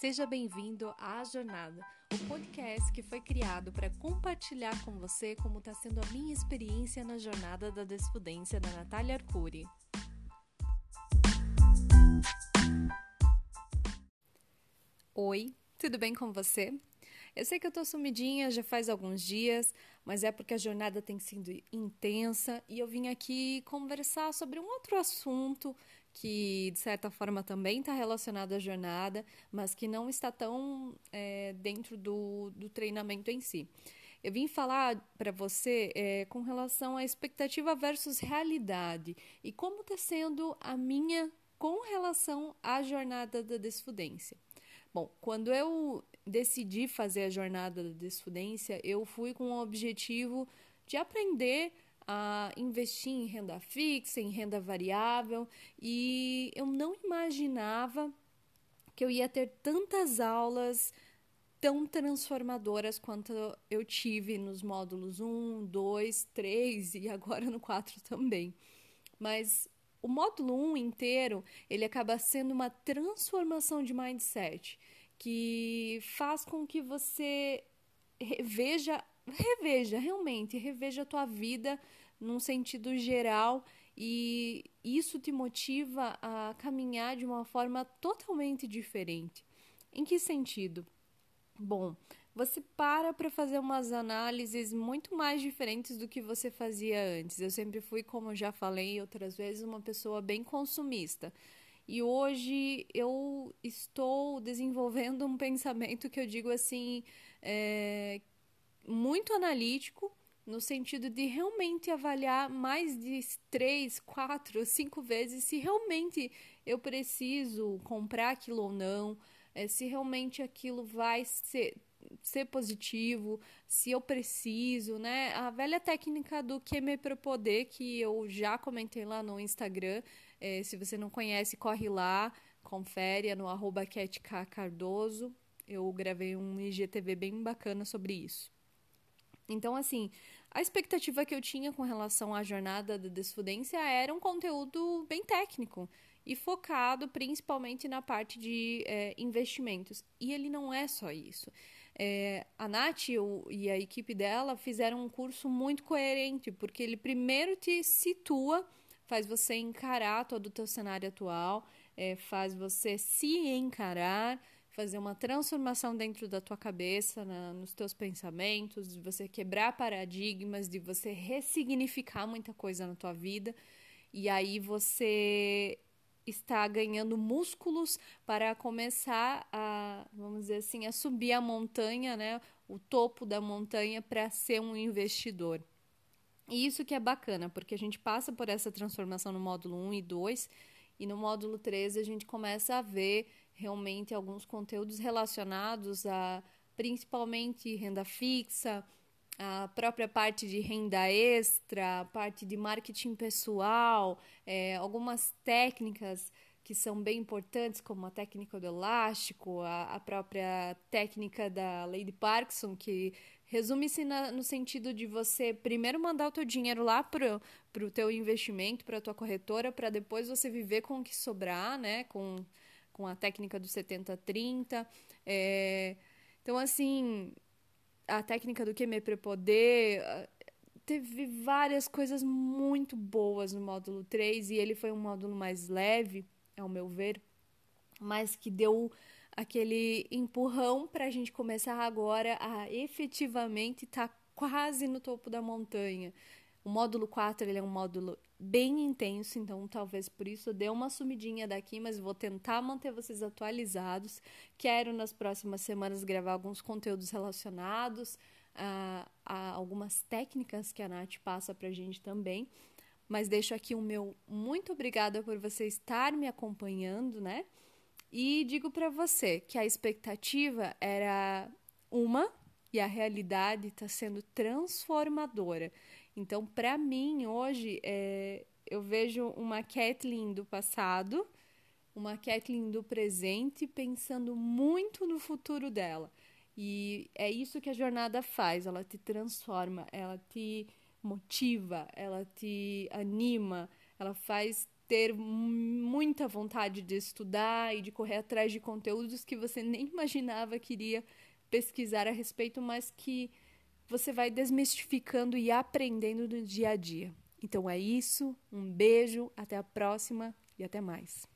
Seja bem-vindo à Jornada, o podcast que foi criado para compartilhar com você como está sendo a minha experiência na jornada da desfudência da Natália Arcuri. Oi, tudo bem com você? Eu sei que eu tô sumidinha já faz alguns dias, mas é porque a jornada tem sido intensa e eu vim aqui conversar sobre um outro assunto que de certa forma também está relacionado à jornada, mas que não está tão é, dentro do, do treinamento em si. Eu vim falar para você é, com relação à expectativa versus realidade e como está sendo a minha com relação à jornada da desfudência. Bom, quando eu decidi fazer a jornada da desfudência, eu fui com o objetivo de aprender a investir em renda fixa, em renda variável, e eu não imaginava que eu ia ter tantas aulas tão transformadoras quanto eu tive nos módulos 1, 2, 3 e agora no 4 também. Mas o módulo 1 inteiro, ele acaba sendo uma transformação de mindset que faz com que você reveja, reveja realmente, reveja a tua vida num sentido geral e isso te motiva a caminhar de uma forma totalmente diferente. Em que sentido? Bom, você para para fazer umas análises muito mais diferentes do que você fazia antes. Eu sempre fui, como já falei outras vezes, uma pessoa bem consumista. E hoje eu estou desenvolvendo um pensamento que eu digo assim, é, muito analítico, no sentido de realmente avaliar mais de três, quatro, cinco vezes se realmente eu preciso comprar aquilo ou não, é, se realmente aquilo vai ser, ser positivo, se eu preciso, né? A velha técnica do que me propoder, que eu já comentei lá no Instagram. É, se você não conhece, corre lá, confere é no arroba Cardoso. Eu gravei um IGTV bem bacana sobre isso. Então, assim, a expectativa que eu tinha com relação à jornada da desfudência era um conteúdo bem técnico e focado principalmente na parte de é, investimentos. E ele não é só isso. É, a Nath e a equipe dela fizeram um curso muito coerente, porque ele primeiro te situa, faz você encarar todo o teu cenário atual, é, faz você se encarar, fazer uma transformação dentro da tua cabeça, na, nos teus pensamentos, de você quebrar paradigmas, de você ressignificar muita coisa na tua vida. E aí você está ganhando músculos para começar a, vamos dizer assim, a subir a montanha, né, o topo da montanha para ser um investidor. E isso que é bacana, porque a gente passa por essa transformação no módulo 1 e 2, e no módulo 3 a gente começa a ver realmente alguns conteúdos relacionados a principalmente renda fixa, a própria parte de renda extra, a parte de marketing pessoal, é, algumas técnicas que são bem importantes, como a técnica do elástico, a, a própria técnica da Lady Parkinson, que resume-se no sentido de você primeiro mandar o teu dinheiro lá para o teu investimento, para a tua corretora, para depois você viver com o que sobrar, né? Com com a técnica do 70-30. É, então, assim, a técnica do QME Prepoder teve várias coisas muito boas no módulo 3 e ele foi um módulo mais leve, ao meu ver, mas que deu aquele empurrão para a gente começar agora a efetivamente estar tá quase no topo da montanha. O módulo 4 ele é um módulo bem intenso, então talvez por isso dê uma sumidinha daqui, mas vou tentar manter vocês atualizados. Quero nas próximas semanas gravar alguns conteúdos relacionados a, a algumas técnicas que a Nath passa pra gente também. Mas deixo aqui o meu muito obrigada por você estar me acompanhando, né? E digo para você que a expectativa era uma e a realidade está sendo transformadora. Então, para mim, hoje, é, eu vejo uma Kathleen do passado, uma Kathleen do presente, pensando muito no futuro dela. E é isso que a jornada faz, ela te transforma, ela te motiva, ela te anima, ela faz ter muita vontade de estudar e de correr atrás de conteúdos que você nem imaginava que iria pesquisar a respeito, mas que você vai desmistificando e aprendendo no dia a dia. Então é isso, um beijo, até a próxima e até mais.